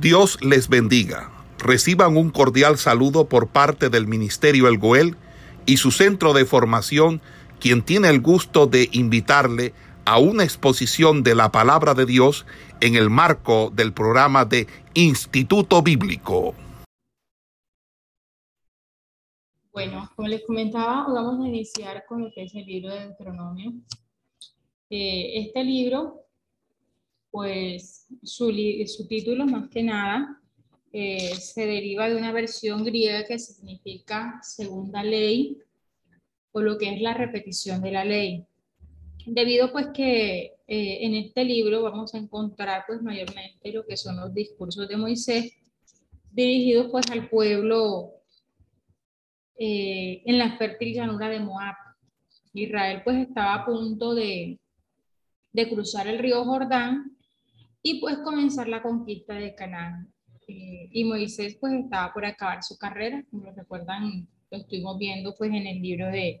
Dios les bendiga. Reciban un cordial saludo por parte del Ministerio El Goel y su centro de formación, quien tiene el gusto de invitarle a una exposición de la palabra de Dios en el marco del programa de Instituto Bíblico. Bueno, como les comentaba, vamos a iniciar con lo que es el libro de Deuteronomio. Eh, este libro pues su, su título más que nada eh, se deriva de una versión griega que significa segunda ley o lo que es la repetición de la ley. Debido pues que eh, en este libro vamos a encontrar pues mayormente lo que son los discursos de Moisés dirigidos pues al pueblo eh, en la fértil llanura de Moab. Israel pues estaba a punto de, de cruzar el río Jordán y pues comenzar la conquista de Canaán. Eh, y Moisés pues estaba por acabar su carrera, como lo recuerdan, lo estuvimos viendo pues en el libro de,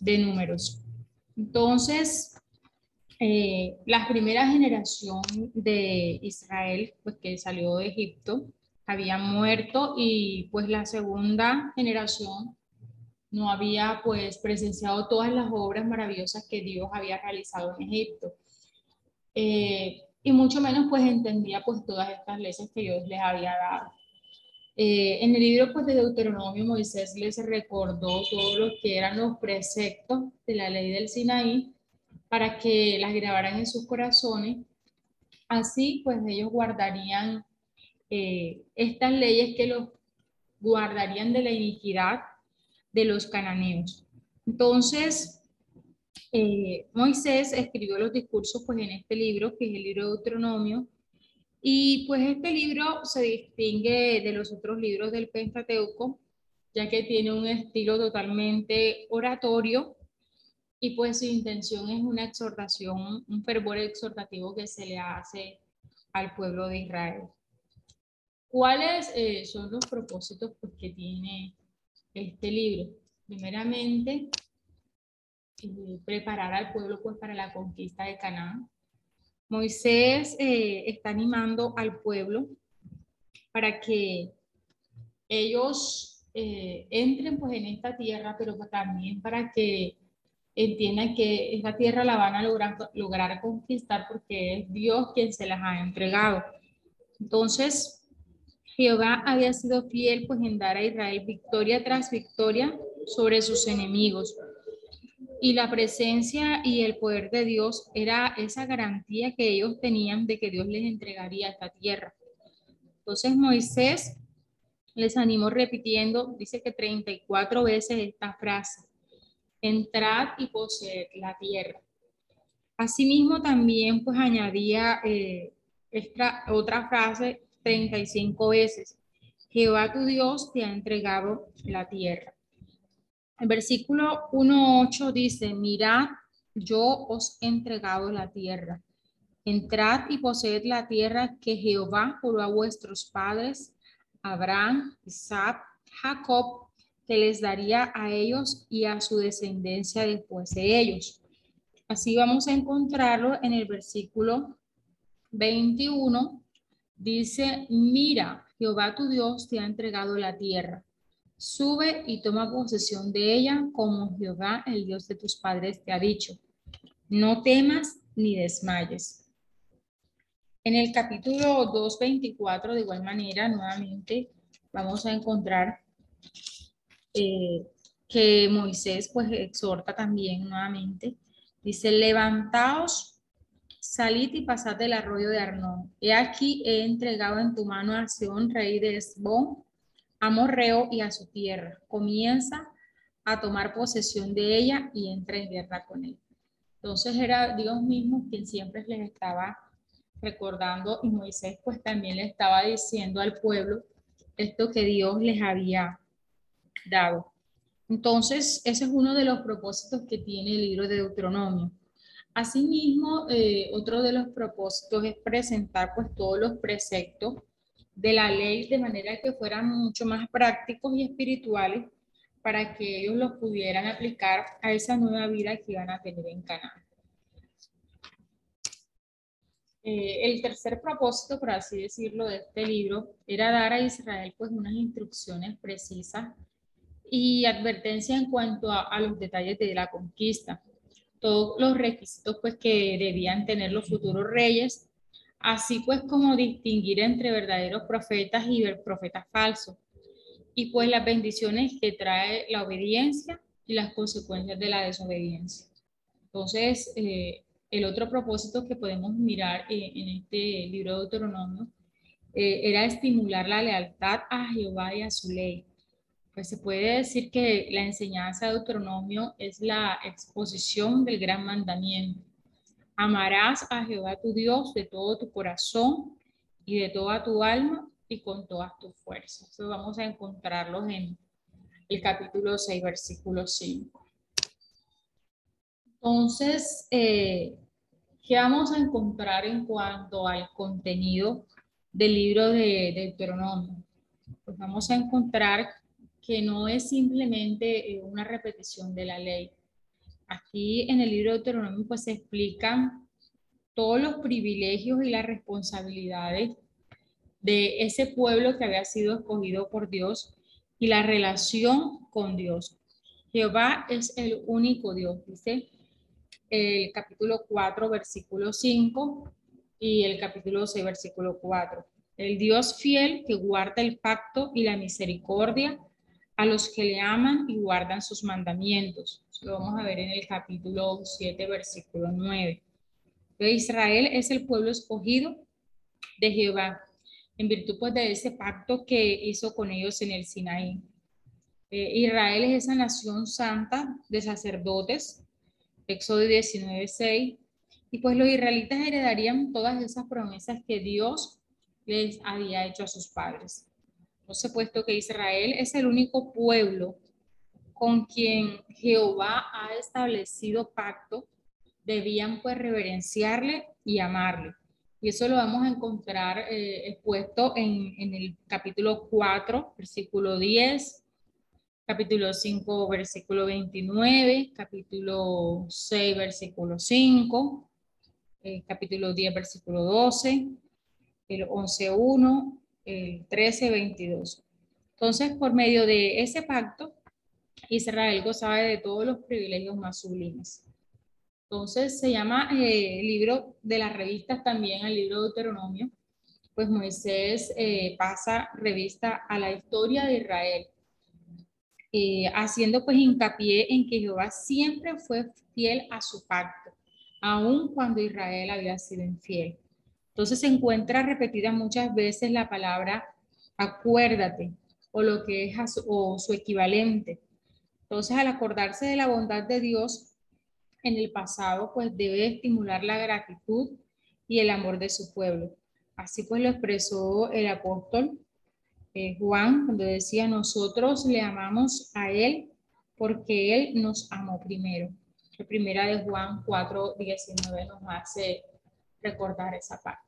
de números. Entonces, eh, la primera generación de Israel, pues que salió de Egipto, había muerto y pues la segunda generación no había pues presenciado todas las obras maravillosas que Dios había realizado en Egipto. Eh, y mucho menos pues entendía pues todas estas leyes que Dios les había dado. Eh, en el libro pues de Deuteronomio Moisés les recordó todos lo que eran los preceptos de la ley del Sinaí para que las grabaran en sus corazones. Así pues ellos guardarían eh, estas leyes que los guardarían de la iniquidad de los cananeos. Entonces, eh, Moisés escribió los discursos pues en este libro, que es el libro de Deuteronomio, y pues este libro se distingue de los otros libros del Pentateuco, ya que tiene un estilo totalmente oratorio y pues su intención es una exhortación, un fervor exhortativo que se le hace al pueblo de Israel. ¿Cuáles eh, son los propósitos pues, que tiene este libro? Primeramente, preparar al pueblo pues para la conquista de Canaán. Moisés eh, está animando al pueblo para que ellos eh, entren pues en esta tierra, pero también para que entiendan que esta tierra la van a lograr, lograr conquistar porque es Dios quien se las ha entregado. Entonces, Jehová había sido fiel pues en dar a Israel victoria tras victoria sobre sus enemigos y la presencia y el poder de Dios era esa garantía que ellos tenían de que Dios les entregaría esta tierra. Entonces Moisés les animó repitiendo, dice que 34 veces esta frase, entrad y poseed la tierra. Asimismo también pues añadía eh, esta otra frase 35 veces, Jehová tu Dios te ha entregado la tierra. El versículo 1.8 dice, mirad, yo os he entregado la tierra. Entrad y poseed la tierra que Jehová juró a vuestros padres, Abraham, Isaac, Jacob, que les daría a ellos y a su descendencia después de ellos. Así vamos a encontrarlo en el versículo 21. Dice, mira, Jehová tu Dios te ha entregado la tierra Sube y toma posesión de ella como Jehová, el Dios de tus padres, te ha dicho. No temas ni desmayes. En el capítulo 2.24, de igual manera, nuevamente vamos a encontrar eh, que Moisés pues exhorta también nuevamente. Dice, levantaos, salid y pasad del arroyo de Arnón. He aquí he entregado en tu mano a Sion, rey de Esbón, Amorreo y a su tierra. Comienza a tomar posesión de ella y entra en guerra con él. Entonces era Dios mismo quien siempre les estaba recordando y Moisés pues también le estaba diciendo al pueblo esto que Dios les había dado. Entonces, ese es uno de los propósitos que tiene el libro de Deuteronomio. Asimismo, eh, otro de los propósitos es presentar pues todos los preceptos de la ley de manera que fueran mucho más prácticos y espirituales para que ellos los pudieran aplicar a esa nueva vida que iban a tener en Canaán. eh, el tercer propósito, por así decirlo, de este libro era dar a Israel pues unas instrucciones precisas y advertencia en cuanto a, a, los detalles de la conquista, todos los requisitos pues que debían tener los futuros reyes, así pues como distinguir entre verdaderos profetas y profetas falsos, y pues las bendiciones que trae la obediencia y las consecuencias de la desobediencia. Entonces, eh, el otro propósito que podemos mirar eh, en este libro de Deuteronomio eh, era estimular la lealtad a Jehová y a su ley. Pues se puede decir que la enseñanza de Deuteronomio es la exposición del gran mandamiento. Amarás a Jehová tu Dios de todo tu corazón y de toda tu alma y con todas tus fuerzas. Eso vamos a encontrarlos en el capítulo 6, versículo 5. Entonces, eh, ¿qué vamos a encontrar en cuanto al contenido del libro de, Deuteronomio? Pues vamos a encontrar que no es simplemente eh, una repetición de la ley. Aquí en el libro de Deuteronomio pues se explican todos los privilegios y las responsabilidades de ese pueblo que había sido escogido por Dios y la relación con Dios. Jehová es el único Dios, dice el capítulo 4, versículo 5 y el capítulo 6, versículo 4. El Dios fiel que guarda el pacto y la misericordia a los que le aman y guardan sus mandamientos. lo vamos a ver en el capítulo 7, versículo 9. Israel es el pueblo escogido de Jehová, en virtud pues, de ese pacto que hizo con ellos en el Sinaí. Eh, Israel es esa nación santa de sacerdotes Éxodo 19, 6. Y pues los israelitas heredarían todas esas promesas que Dios les había hecho a sus padres. Entonces, puesto que Israel es el único pueblo con quien Jehová ha establecido pacto, debían pues reverenciarle y amarle. Y eso lo vamos a encontrar eh, expuesto en, en el capítulo 4, versículo 10, capítulo 5, versículo 29, capítulo 6, versículo 5, el capítulo 10, versículo 12, el 11, 1, el 13, 22. Entonces, por medio de ese pacto, Israel gozaba de todos los privilegios más sublimes. Entonces, se llama eh, libro de las revistas también, el libro de Deuteronomio, pues Moisés eh, pasa revista a la historia de Israel eh, haciendo pues hincapié en que Jehová siempre fue fiel a su pacto, aun cuando Israel había sido infiel. Entonces se encuentra repetida muchas veces la palabra acuérdate o lo que es o su equivalente. Entonces al acordarse de la bondad de Dios en el pasado, pues debe estimular la gratitud y el amor de su pueblo. Así pues lo expresó el apóstol eh, Juan, cuando decía, nosotros le amamos a Él porque Él nos amó primero. La primera de Juan 4, 19 nos hace recordar esa parte.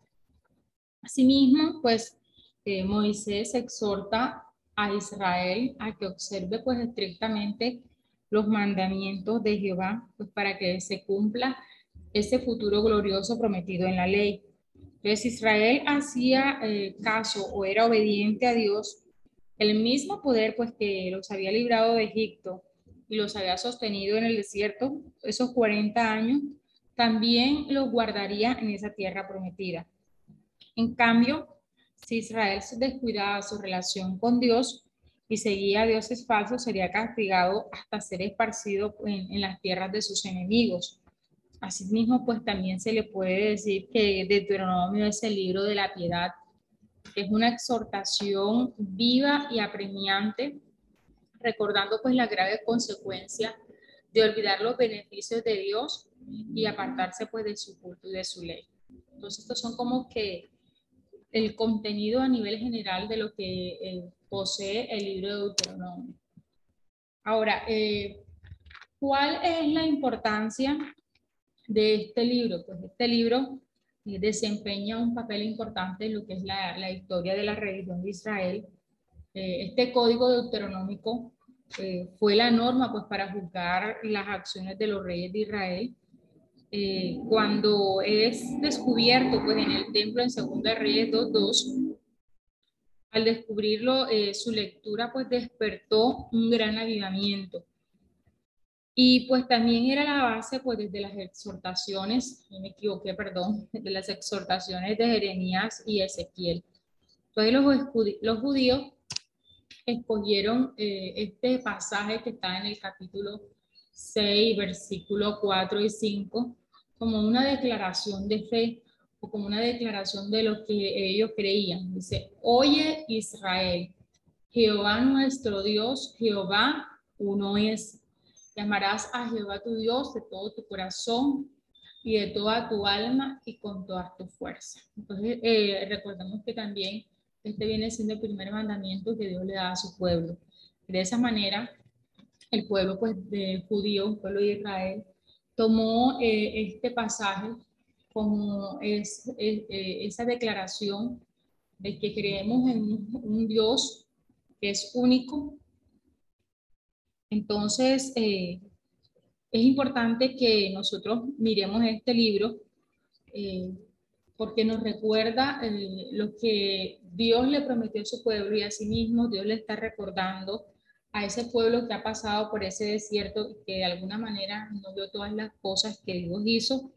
Asimismo, pues eh, Moisés exhorta a Israel a que observe pues estrictamente los mandamientos de Jehová, pues para que se cumpla ese futuro glorioso prometido en la ley. Entonces Israel hacía eh, caso o era obediente a Dios, el mismo poder pues que los había librado de Egipto y los había sostenido en el desierto esos 40 años, también los guardaría en esa tierra prometida. En cambio, si Israel descuidaba su relación con Dios y seguía a dioses falsos, sería castigado hasta ser esparcido en las tierras de sus enemigos. Asimismo, pues también se le puede decir que Deuteronomio es el libro de la piedad, es una exhortación viva y apremiante, recordando pues la grave consecuencia de olvidar los beneficios de Dios y apartarse pues de su culto y de su ley. Entonces, estos son como que el contenido a nivel general de lo que eh, posee el libro de Deuteronomio. Ahora, eh, ¿cuál es la importancia de este libro? Pues este libro eh, desempeña un papel importante en lo que es la, historia de la religión de Israel. Este código deuteronómico fue la norma pues, para juzgar las acciones de los reyes de Israel eh, cuando es descubierto pues en el templo en Segunda Reyes 2.2, al descubrirlo, eh, su lectura pues despertó un gran avivamiento. Y pues también era la base pues desde las exhortaciones, me equivoqué, perdón, de las exhortaciones de Jeremías y Ezequiel. Entonces los, judíos escogieron eh, este pasaje que está en el capítulo 6, versículo 4 y 5, como una declaración de fe o como una declaración de lo que ellos creían. Dice, oye Israel, Jehová nuestro Dios, Jehová uno es. Llamarás a Jehová tu Dios de todo tu corazón y de toda tu alma y con toda tu fuerza. Entonces, eh, recordemos que también este viene siendo el primer mandamiento que Dios le da a su pueblo. De esa manera, el pueblo pues, judío, el pueblo de Israel, tomó eh, este pasaje como es, eh, esa declaración de que creemos en un Dios que es único. Entonces, eh, es importante que nosotros miremos este libro porque nos recuerda lo que Dios le prometió a su pueblo y a sí mismo Dios le está recordando a ese pueblo que ha pasado por ese desierto y que de alguna manera no vio todas las cosas que Dios hizo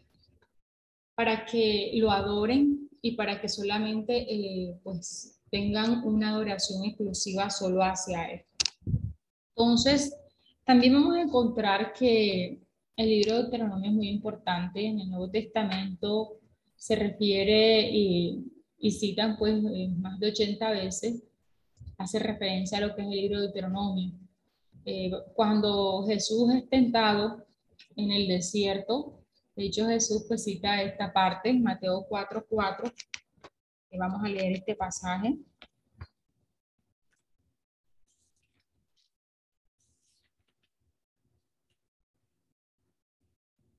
para que lo adoren y para que solamente eh, pues tengan una adoración exclusiva solo hacia Él. Entonces, también vamos a encontrar que el libro de Deuteronomio es muy importante. En el Nuevo Testamento se refiere y, y citan pues eh, más de 80 veces hace referencia a lo que es el libro de Deuteronomio. Eh, cuando Jesús es tentado en el desierto, de hecho Jesús pues cita esta parte, Mateo 4.4, 4, que vamos a leer este pasaje.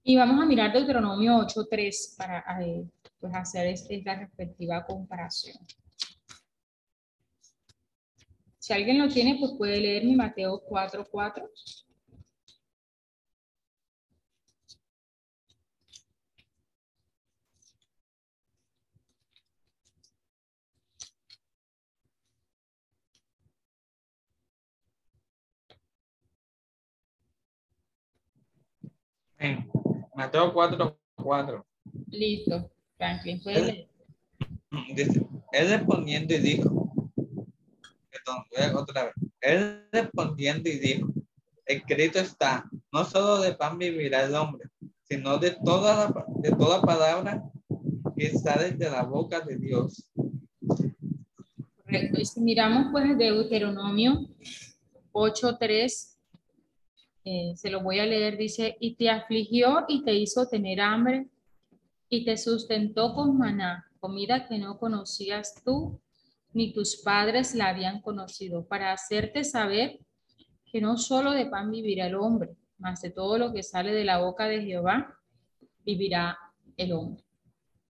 Y vamos a mirar Deuteronomio 8.3 para eh, pues, hacer esta respectiva comparación. Si alguien lo tiene, pues puede leer mi Mateo 4.4. 4. Mateo 4.4. 4. Listo, Franklin, puede leer. Él respondiendo y dijo, otra vez. Él respondiendo y dijo, escrito está, no solo de pan vivirá el hombre, sino de toda, de toda palabra que sale de la boca de Dios. Correcto. Y si miramos pues de Deuteronomio 8.3, eh, se lo voy a leer, dice, y te afligió y te hizo tener hambre y te sustentó con maná, comida que no conocías tú ni tus padres la habían conocido, para hacerte saber que no solo de pan vivirá el hombre, mas de todo lo que sale de la boca de Jehová vivirá el hombre.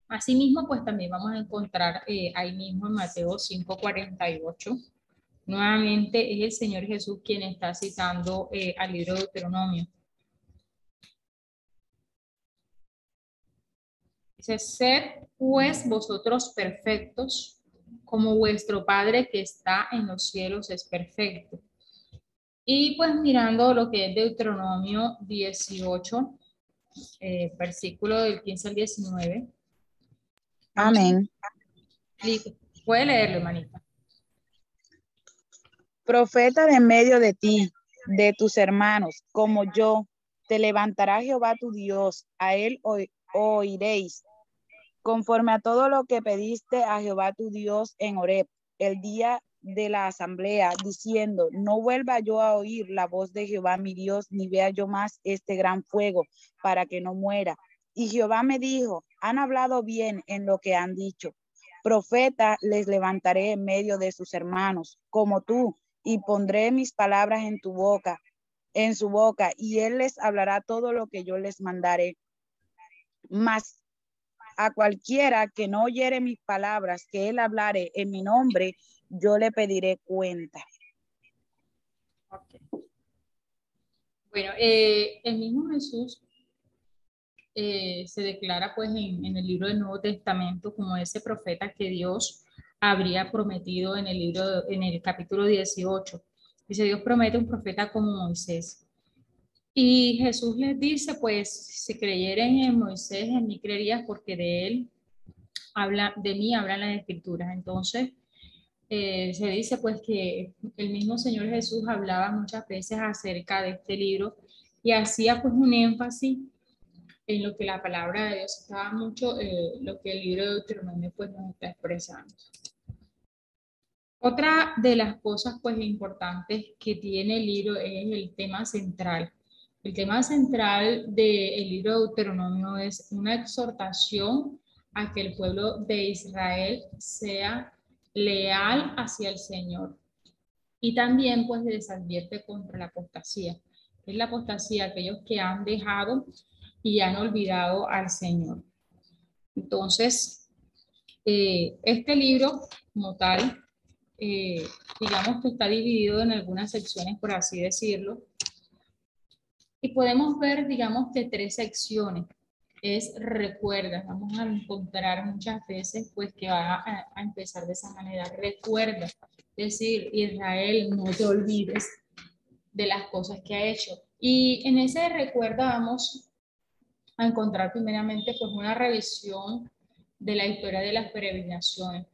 Asimismo, pues también vamos a encontrar eh, ahí mismo en Mateo 5:48. Nuevamente es el Señor Jesús quien está citando eh, al libro de Deuteronomio. Dice, sed pues vosotros perfectos como vuestro Padre que está en los cielos es perfecto. Y pues mirando lo que es Deuteronomio 18, eh, versículo del 15 al 19. Amén. Puede leerlo, hermanita. Profeta de medio de ti, de tus hermanos, como yo, te levantará Jehová tu Dios, a él oiréis conforme a todo lo que pediste a Jehová tu Dios en Horeb, el día de la asamblea, diciendo, no vuelva yo a oír la voz de Jehová mi Dios, ni vea yo más este gran fuego, para que no muera. Y Jehová me dijo, han hablado bien en lo que han dicho. Profeta les levantaré en medio de sus hermanos, como tú, y pondré mis palabras en tu boca, en su boca, y él les hablará todo lo que yo les mandaré. Mas a cualquiera que no oyere mis palabras, que él hablare en mi nombre, yo le pediré cuenta. Bueno, eh, el mismo Jesús eh, se declara pues en, en, el libro del Nuevo Testamento como ese profeta que Dios habría prometido en el libro, en el capítulo 18. Dice, Dios promete un profeta como Moisés. Y Jesús les dice, pues, si creyeren en Moisés, en mí creerías porque de él habla, de mí hablan las escrituras. Entonces, eh, se dice pues que el mismo Señor Jesús hablaba muchas veces acerca de este libro y hacía pues un énfasis en lo que la palabra de Dios estaba mucho, eh, lo que el libro de Deuteronomio pues nos está expresando. Otra de las cosas pues importantes que tiene el libro es el tema central. El tema central del libro de Deuteronomio es una exhortación a que el pueblo de Israel sea leal hacia el Señor. Y también pues les advierte contra la apostasía. Es la apostasía aquellos que han dejado y han olvidado al Señor. Entonces, eh, este libro como tal eh, digamos que está dividido en algunas secciones, por así decirlo. Y podemos ver, digamos que tres secciones. Es recuerda, vamos a encontrar muchas veces pues que va a, a empezar de esa manera. Recuerda, es decir, Israel, no te olvides de las cosas que ha hecho. Y en ese recuerda vamos a encontrar primeramente pues una revisión de la historia de las peregrinaciones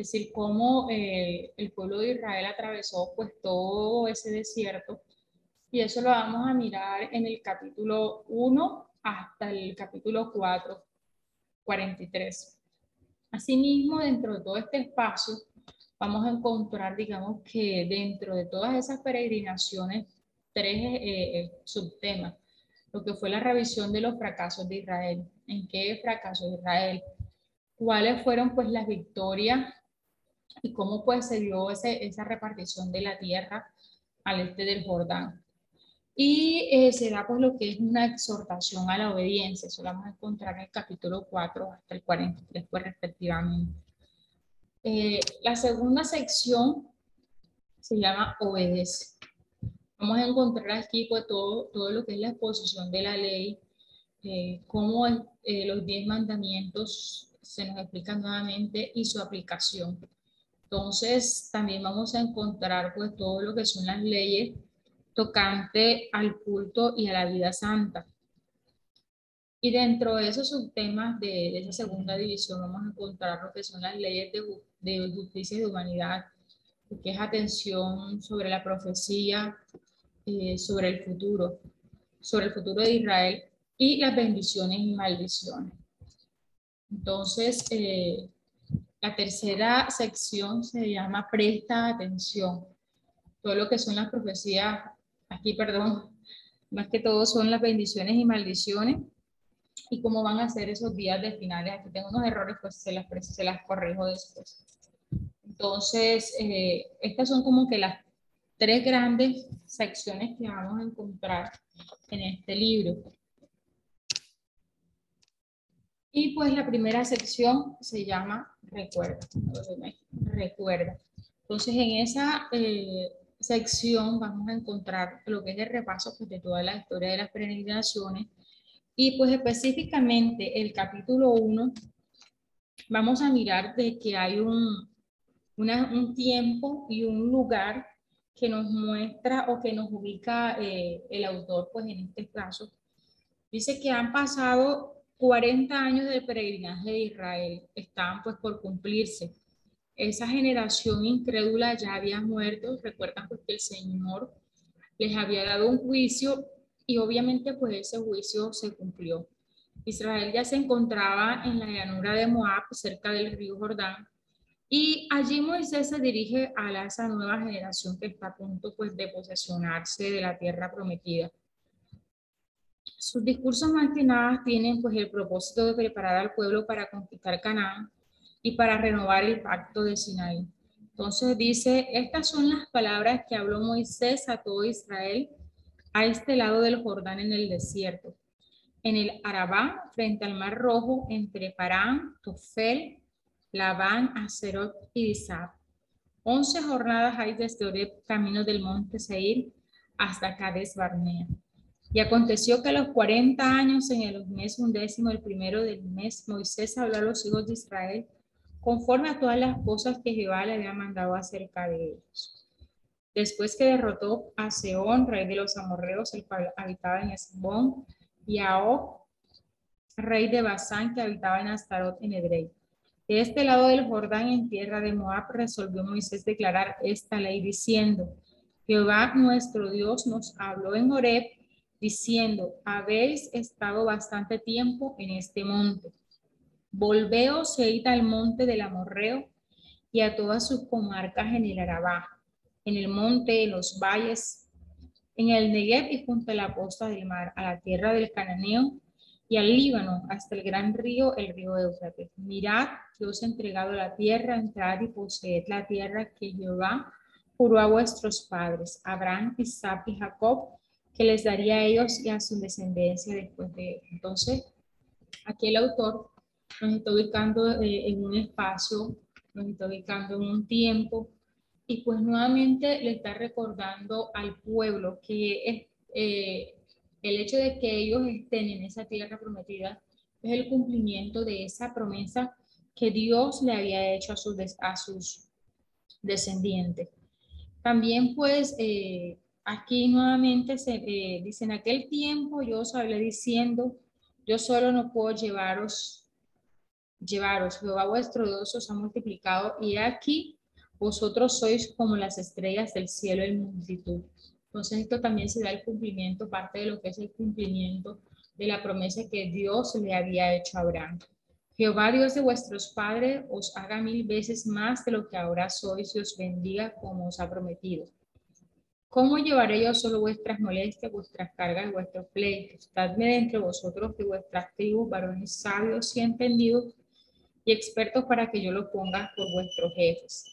es decir, cómo eh, el pueblo de Israel atravesó pues todo ese desierto. Y eso lo vamos a mirar en el capítulo 1 hasta el capítulo 4, 43. Asimismo, dentro de todo este espacio, vamos a encontrar, digamos que dentro de todas esas peregrinaciones, tres eh, eh, subtemas. Lo que fue la revisión de los fracasos de Israel. ¿En qué fracasos de Israel? ¿Cuáles fueron pues las victorias y cómo pues se dio ese, esa repartición de la tierra al este del Jordán. Y eh, se da pues lo que es una exhortación a la obediencia, eso lo vamos a encontrar en el capítulo 4 hasta el 43 pues respectivamente. Eh, la segunda sección se llama obedece. Vamos a encontrar aquí pues todo, todo lo que es la exposición de la ley, eh, cómo eh, los diez mandamientos se nos explican nuevamente y su aplicación. Entonces, también vamos a encontrar pues todo lo que son las leyes tocante al culto y a la vida santa. Y dentro de esos subtemas de, de esa segunda división vamos a encontrar lo que son las leyes de, de justicia y de humanidad, que es atención sobre la profecía, eh, sobre el futuro, sobre el futuro de Israel y las bendiciones y maldiciones. Entonces, eh, la tercera sección se llama Presta atención. Todo lo que son las profecías, aquí perdón, más que todo son las bendiciones y maldiciones y cómo van a ser esos días de finales. Aquí tengo unos errores, pues se las, se las corrijo después. Entonces, eh, estas son como que las tres grandes secciones que vamos a encontrar en este libro. Y pues la primera sección se llama recuerda, recuerda. Entonces en esa eh, sección vamos a encontrar lo que es el repaso pues, de toda la historia de las peregrinaciones y pues específicamente el capítulo 1 vamos a mirar de que hay un, un tiempo y un lugar que nos muestra o que nos ubica eh, el autor, pues en este caso. Dice que han pasado 40 años del peregrinaje de Israel estaban pues por cumplirse. Esa generación incrédula ya había muerto. Recuerdan pues que el Señor les había dado un juicio y obviamente pues ese juicio se cumplió. Israel ya se encontraba en la llanura de Moab, cerca del río Jordán, y allí Moisés se dirige a esa nueva generación que está a punto pues de posesionarse de la tierra prometida. Sus discursos más que nada tienen pues el propósito de preparar al pueblo para conquistar Canaán y para renovar el pacto de Sinaí. Entonces dice, estas son las palabras que habló Moisés a todo Israel a este lado del Jordán en el desierto, en el Arabá, frente al Mar Rojo, entre Parán, Tofel, Labán, Acerot y Disab. Once jornadas hay desde Oreb, camino del monte Seir, hasta Cades Barnea. Y aconteció que a los 40 años, en el mes undécimo, el primero del mes, Moisés habló a los hijos de Israel conforme a todas las cosas que Jehová le había mandado acerca de ellos. Después que derrotó a Seón, rey de los amorreos, el cual habitaba en Esbón, y a Og, rey de Basán, que habitaba en Astarot en Edrei. De este lado del Jordán, en tierra de Moab, resolvió Moisés declarar esta ley diciendo, Jehová nuestro Dios nos habló en Horeb, diciendo, habéis estado bastante tiempo en este monte. Volveos e id al monte del Amorreo y a todas sus comarcas en el Arabá, en el monte, en los valles, en el Negev y junto a la costa del mar, a la tierra del Cananeo y al Líbano, hasta el gran río, el río Éufrates. Mirad que os entregado la tierra, entrad y poseed la tierra que Jehová juró a vuestros padres, Abraham, Isaac y Jacob, que les daría a ellos y a su descendencia después de. Entonces, aquí el autor nos está ubicando eh, en un espacio, nos está ubicando en un tiempo, y pues nuevamente le está recordando al pueblo que es, eh, el hecho de que ellos estén en esa tierra prometida es el cumplimiento de esa promesa que Dios le había hecho a sus, a sus descendientes. También pues eh, aquí nuevamente se dice, en aquel tiempo yo os hablé diciendo, yo solo no puedo llevaros llevaros, Jehová vuestro Dios os ha multiplicado y aquí vosotros sois como las estrellas del cielo en multitud. Entonces esto también se da el cumplimiento, parte de lo que es el cumplimiento de la promesa que Dios le había hecho a Abraham. Jehová Dios de vuestros padres os haga mil veces más de lo que ahora sois y os bendiga como os ha prometido. ¿Cómo llevaré yo solo vuestras molestias, vuestras cargas y vuestros pleitos? Dadme de vosotros de vuestras tribus varones sabios y entendidos expertos para que yo lo ponga por vuestros jefes.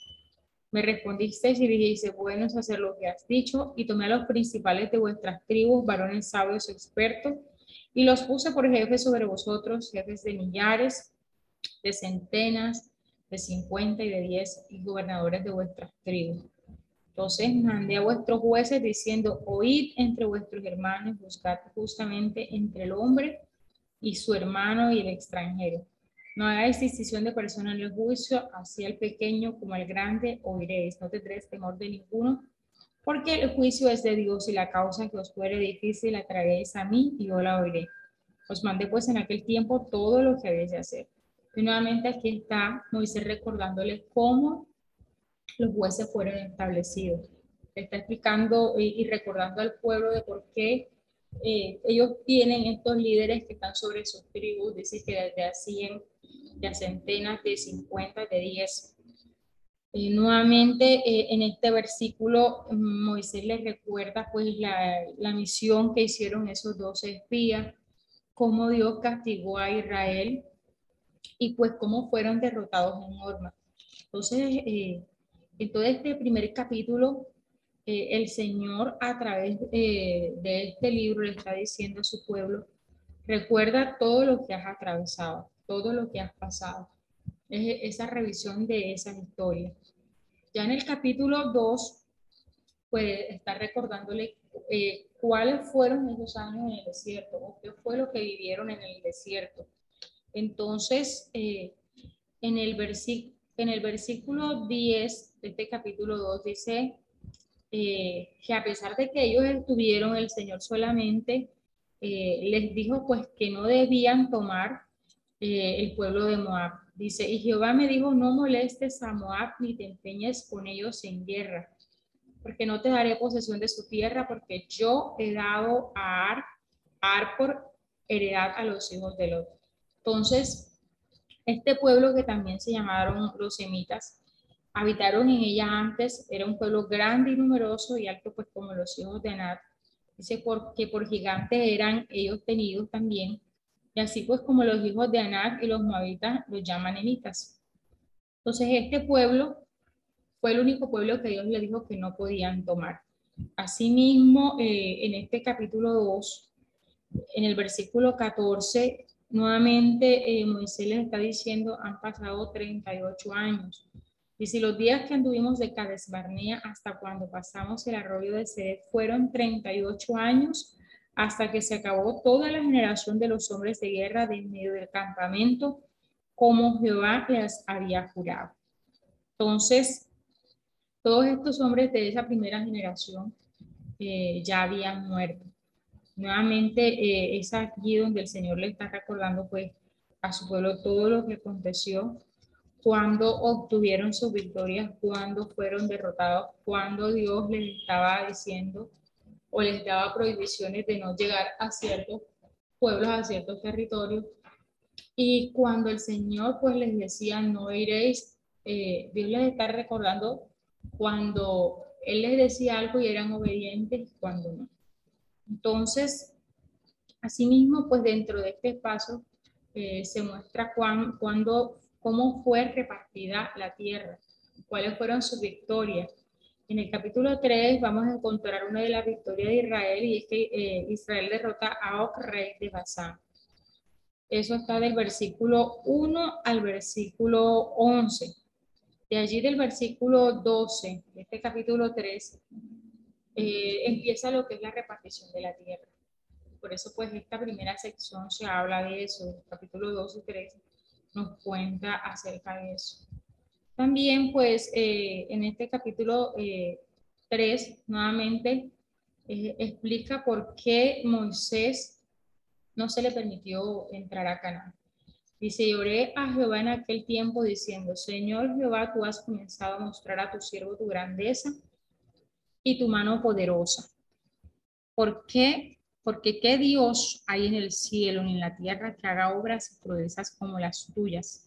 Me respondisteis y dijiste, bueno es hacer lo que has dicho, y tomé a los principales de vuestras tribus, varones sabios expertos, y los puse por jefes sobre vosotros, jefes de millares, de centenas, de cincuenta y de diez, y gobernadores de vuestras tribus. Entonces mandé a vuestros jueces diciendo, oíd entre vuestros hermanos, buscad justamente entre el hombre y su hermano y el extranjero no hagáis distinción de persona en el juicio, así el pequeño como el grande oiréis. No tendréis temor de ninguno, porque el juicio es de Dios y la causa que os fuere difícil la traeréis a mí y yo la oiré. Os mandé pues en aquel tiempo todo lo que habéis de hacer. Y nuevamente aquí está Moisés recordándoles cómo los jueces fueron establecidos. Está explicando y, recordando al pueblo de por qué eh, ellos tienen estos líderes que están sobre sus tribus, dice que desde así de centenas, de 50, de 10. Eh, nuevamente eh, en este versículo Moisés les recuerda pues la, la, misión que hicieron esos dos espías, cómo Dios castigó a Israel y pues cómo fueron derrotados en Orma. Entonces, eh, en todo este primer capítulo, el Señor a través de este libro le está diciendo a su pueblo, recuerda todo lo que has atravesado todo lo que has pasado. Es esa revisión de esas historias. Ya en el capítulo 2, pues está recordándole eh, cuáles fueron esos años en el desierto o qué fue lo que vivieron en el desierto. Entonces, eh, en, el en el versículo 10 de este capítulo 2 dice eh, que a pesar de que ellos estuvieron, el Señor solamente les dijo pues que no debían tomar eh, el pueblo de Moab. Dice, y Jehová me dijo, no molestes a Moab ni te empeñes con ellos en guerra, porque no te daré posesión de su tierra, porque yo he dado a Ar, Ar por heredad a los hijos de Lot. Entonces, este pueblo que también se llamaron los semitas, habitaron en ella antes, era un pueblo grande y numeroso y alto, pues como los hijos de Anat. Dice, porque por gigantes eran ellos tenidos también, y así pues como los hijos de Anak y los moabitas los llaman emitas. Entonces este pueblo fue el único pueblo que Dios le dijo que no podían tomar. Asimismo, eh, en este capítulo 2, en el versículo 14, nuevamente eh, Moisés les está diciendo, han pasado 38 años. Y si los días que anduvimos de Cades Barnea hasta cuando pasamos el arroyo de Seret fueron 38 años, hasta que se acabó toda la generación de los hombres de guerra de en medio del campamento, como Jehová les había jurado. Entonces, todos estos hombres de esa primera generación eh, ya habían muerto. Nuevamente, eh, es aquí donde el Señor le está recordando pues a su pueblo todo lo que aconteció, cuando obtuvieron sus victorias, cuando fueron derrotados, cuando Dios les estaba diciendo o les daba prohibiciones de no llegar a ciertos pueblos, a ciertos territorios. Y cuando el Señor pues les decía, no iréis, eh, Dios les está recordando cuando Él les decía algo y eran obedientes, cuando no. Entonces, asimismo, pues dentro de este paso eh, se muestra cuán, cuando, cómo fue repartida la tierra, cuáles fueron sus victorias, en el capítulo 3 vamos a encontrar una de las victorias de Israel y es que eh, Israel derrota a Og, rey de Basán. Eso está del versículo 1 al versículo 11. De allí del versículo 12, de este capítulo 3, eh, empieza lo que es la repartición de la tierra. Por eso, pues, esta primera sección se habla de eso. capítulo 2 y 3 nos cuenta acerca de eso. También, pues, eh, en este capítulo 3, eh, nuevamente, eh, explica por qué Moisés no se le permitió entrar a Canaán. Dice, lloré a Jehová en aquel tiempo diciendo, Señor Jehová, tú has comenzado a mostrar a tu siervo tu grandeza y tu mano poderosa. ¿Por qué? Porque qué Dios hay en el cielo ni en la tierra que haga obras y proezas como las tuyas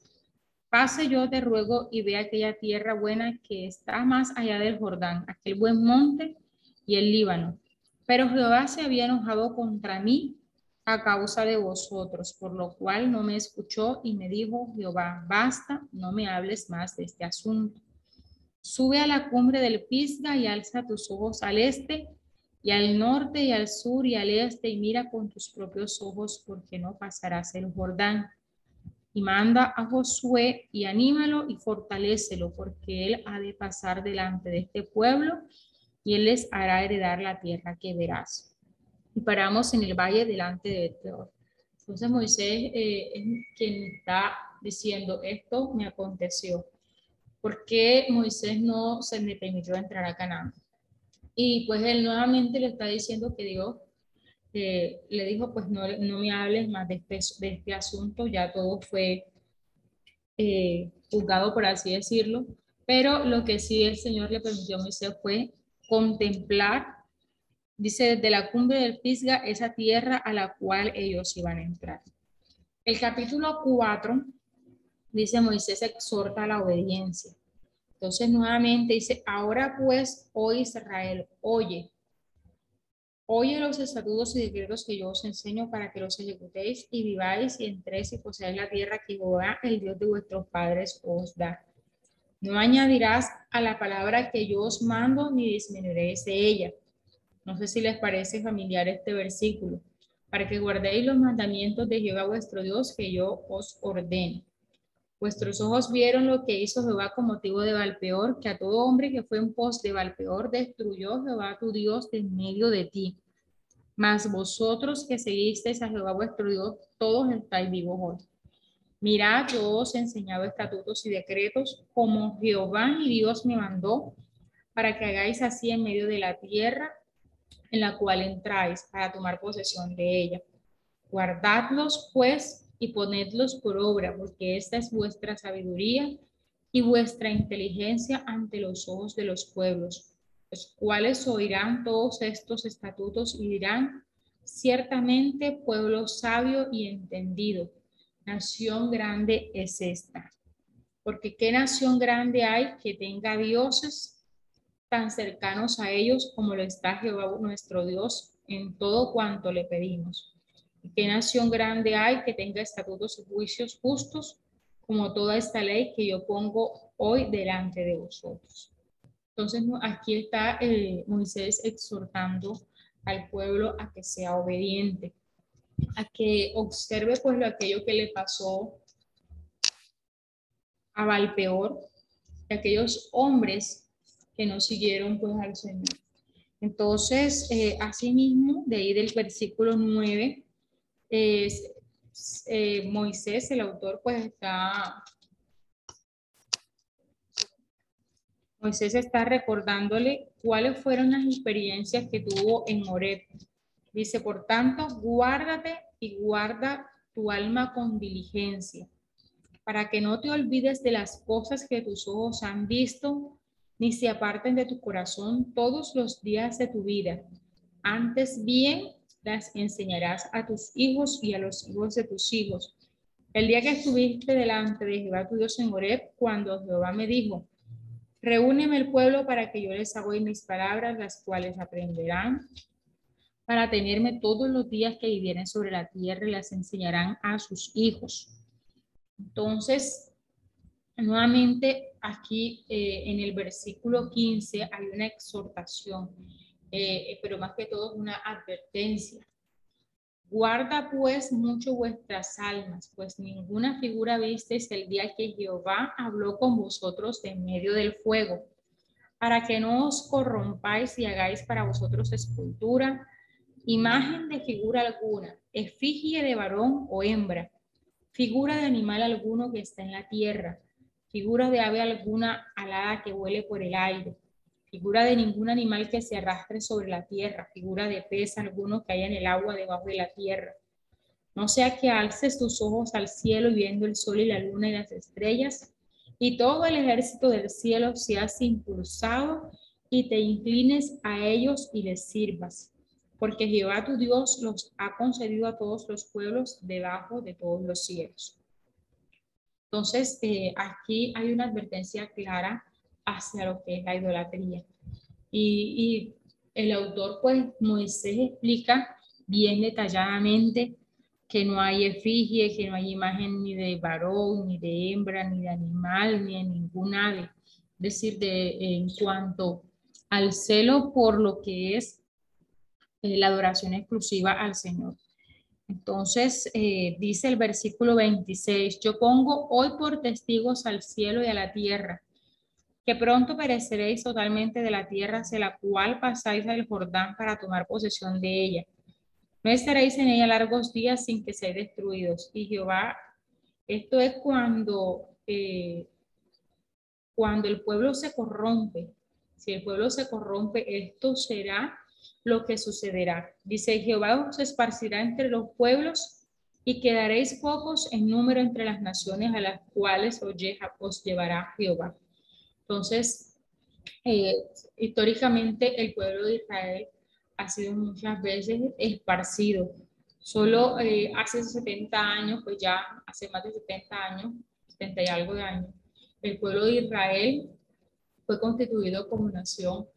Pase yo te ruego y ve aquella tierra buena que está más allá del Jordán, aquel buen monte y el Líbano. Pero Jehová se había enojado contra mí a causa de vosotros, por lo cual no me escuchó y me dijo, Jehová, basta, no me hables más de este asunto. Sube a la cumbre del Pisga y alza tus ojos al este y al norte y al sur y al este y mira con tus propios ojos porque no pasarás el Jordán y manda a Josué y anímalo y fortalécelo, porque él ha de pasar delante de este pueblo y él les hará heredar la tierra que verás. Y paramos en el valle delante de Peor. Entonces Moisés eh, es quien está diciendo, esto me aconteció. ¿Por qué Moisés no se le permitió entrar a Canaán? Y pues él nuevamente le está diciendo que Dios le dijo, pues no, no me hables más de este, de este asunto, ya todo fue eh, juzgado, por así decirlo, pero lo que sí el Señor le permitió a Moisés fue contemplar, dice, desde la cumbre del Pisga, esa tierra a la cual ellos iban a entrar. El capítulo 4, dice, Moisés exhorta a la obediencia. Entonces nuevamente dice, ahora pues, oh Israel, oye, Oye los estatutos y decretos que yo os enseño para que los ejecutéis y viváis y entréis y poseáis la tierra que Jehová, el Dios de vuestros padres, os da. No añadirás a la palabra que yo os mando ni disminuiréis de ella. No sé si les parece familiar este versículo. Para que guardéis los mandamientos de Jehová vuestro Dios que yo os ordeno. Vuestros ojos vieron lo que hizo Jehová con motivo de Valpeor, que a todo hombre que fue en pos de Valpeor destruyó Jehová tu Dios en medio de ti. Mas vosotros que seguisteis a Jehová vuestro Dios, todos estáis vivos hoy. Mirad, yo os he enseñado estatutos y decretos como Jehová mi Dios me mandó, para que hagáis así en medio de la tierra en la cual entráis para tomar posesión de ella. Guardadlos, pues, y ponedlos por obra, porque esta es vuestra sabiduría y vuestra inteligencia ante los ojos de los pueblos, los cuales oirán todos estos estatutos y dirán, ciertamente pueblo sabio y entendido, nación grande es esta. Porque qué nación grande hay que tenga dioses tan cercanos a ellos como lo está Jehová nuestro Dios en todo cuanto le pedimos. ¿Qué nación grande hay que tenga estatutos y juicios justos como toda esta ley que yo pongo hoy delante de vosotros? Entonces, aquí está eh, Moisés exhortando al pueblo a que sea obediente, a que observe pues lo aquello que le pasó a Valpeor, de aquellos hombres que no siguieron pues al Señor. Entonces, eh, asimismo, de ahí del versículo 9, eh, Moisés, el autor, pues está Moisés está recordándole cuáles fueron las experiencias que tuvo en Oreb. Dice, por tanto, guárdate y guarda tu alma con diligencia, para que no te olvides de las cosas que tus ojos han visto, ni se aparten de tu corazón todos los días de tu vida. Antes bien las enseñarás a tus hijos y a los hijos de tus hijos. El día que estuviste delante de Jehová tu Dios en Oreb, cuando Jehová me dijo, Reúneme el pueblo para que yo les haga mis palabras, las cuales aprenderán para tenerme todos los días que vivieren sobre la tierra y las enseñarán a sus hijos. Entonces, nuevamente aquí eh, en el versículo 15 hay una exhortación, eh, pero más que todo una advertencia. Guarda pues mucho vuestras almas, pues ninguna figura visteis el día que Jehová habló con vosotros en medio del fuego, para que no os corrompáis y hagáis para vosotros escultura, imagen de figura alguna, efigie de varón o hembra, figura de animal alguno que está en la tierra, figura de ave alguna alada que huele por el aire figura de ningún animal que se arrastre sobre la tierra, figura de pez alguno que haya en el agua debajo de la tierra. No sea que alces tus ojos al cielo viendo el sol y la luna y las estrellas, y todo el ejército del cielo seas impulsado y te inclines a ellos y les sirvas, porque Jehová tu Dios los ha concedido a todos los pueblos debajo de todos los cielos. Entonces, eh, aquí hay una advertencia clara hacia lo que es la idolatría. Y, el autor, pues Moisés explica bien detalladamente que no hay efigie, que no hay imagen ni de varón, ni de hembra, ni de animal, ni de ningún ave. Es decir, de, en cuanto al celo por lo que es eh, la adoración exclusiva al Señor. Entonces, eh, dice el versículo 26, yo pongo hoy por testigos al cielo y a la tierra que pronto pereceréis totalmente de la tierra hacia la cual pasáis al Jordán para tomar posesión de ella. No estaréis en ella largos días sin que seáis destruidos. Y Jehová, esto es cuando, eh, cuando el pueblo se corrompe. Si el pueblo se corrompe, esto será lo que sucederá. Dice, Jehová os esparcirá entre los pueblos y quedaréis pocos en número entre las naciones a las cuales os llevará Jehová. Entonces, eh, históricamente el pueblo de Israel ha sido muchas veces esparcido. Solo eh, hace 70 años, pues ya hace más de 70 años, 70 y algo de años, el pueblo de Israel fue constituido como nación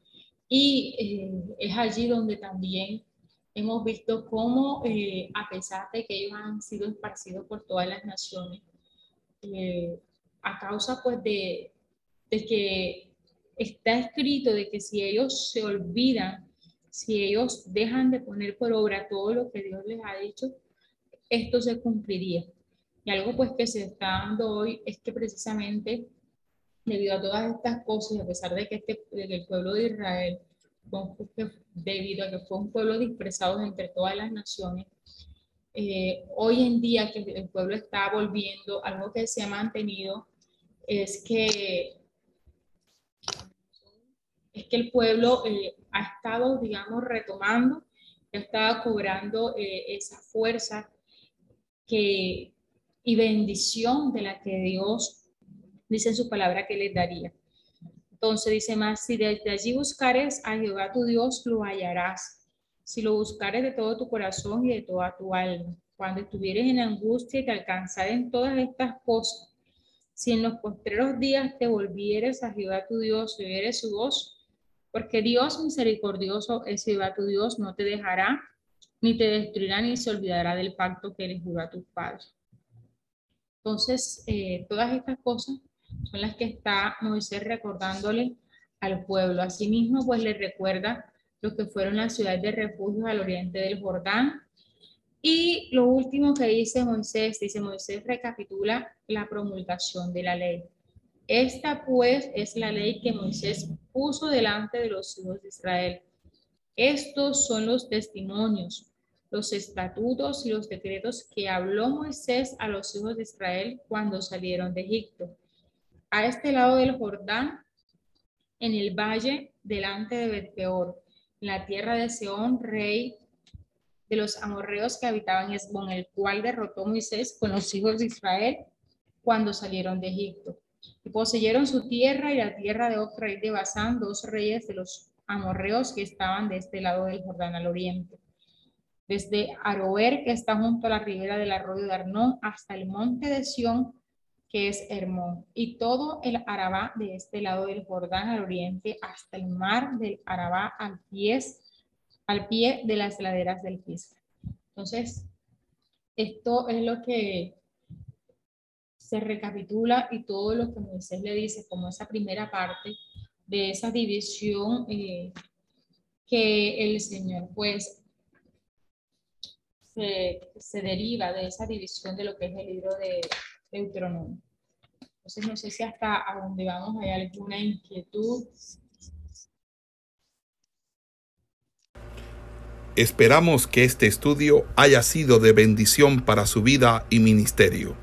y eh, es allí donde también hemos visto cómo, a pesar de que ellos han sido esparcidos por todas las naciones, a causa pues de, de que está escrito de que si ellos se olvidan, si ellos dejan de poner por obra todo lo que Dios les ha dicho, esto se cumpliría. Y algo pues que se está dando hoy es que precisamente debido a todas estas cosas, a pesar de que, este, el pueblo de Israel, debido a que fue un pueblo dispersado entre todas las naciones, eh, hoy en día que el pueblo está volviendo, algo que se ha mantenido es que es que el pueblo eh, ha estado, digamos, retomando, ha cobrando eh, esa fuerza que, y bendición de la que Dios dice en su palabra que les daría. Entonces dice más, si desde allí buscares a Jehová tu Dios, lo hallarás. Si lo buscares de todo tu corazón y de toda tu alma. Cuando estuvieres en angustia y te alcanzaren todas estas cosas, si en los postreros días te volvieres a Jehová tu Dios y oyeres su voz, porque Dios misericordioso es Jehová tu Dios, no te dejará, ni te destruirá, ni se olvidará del pacto que le juró a tus padres. Entonces, eh, todas estas cosas son las que está Moisés recordándole al pueblo. Asimismo, pues le recuerda lo que fueron las ciudades de refugio al oriente del Jordán. Y lo último que dice Moisés, dice Moisés recapitula la promulgación de la ley. Esta pues es la ley que Moisés puso delante de los hijos de Israel Estos son los testimonios, los estatutos y los decretos que habló Moisés a los hijos de Israel cuando salieron de Egipto. A este lado del Jordán, en el valle delante de Betpeor, en la tierra de Seón, rey de los amorreos que habitaban Esbón, el cual derrotó Moisés con los hijos de Israel cuando salieron de Egipto. Y poseyeron su tierra y la tierra de Og, rey de Basán, dos reyes de los amorreos que estaban de este lado del Jordán al oriente. Desde Aroer, que está junto a la ribera del arroyo de Arnón, hasta el monte de Sión, que es Hermón, y todo el Arabá de este lado del Jordán al oriente, hasta el mar del Arabá al, pies, al pie de las laderas del Pisga. Entonces, esto es lo que se recapitula y todo lo que Moisés le dice como esa primera parte de esa división eh, que el Señor pues se, se, deriva de esa división de lo que es el libro de Deuteronomio. Entonces no sé si hasta a dónde vamos hay alguna inquietud. Esperamos que este estudio haya sido de bendición para su vida y ministerio.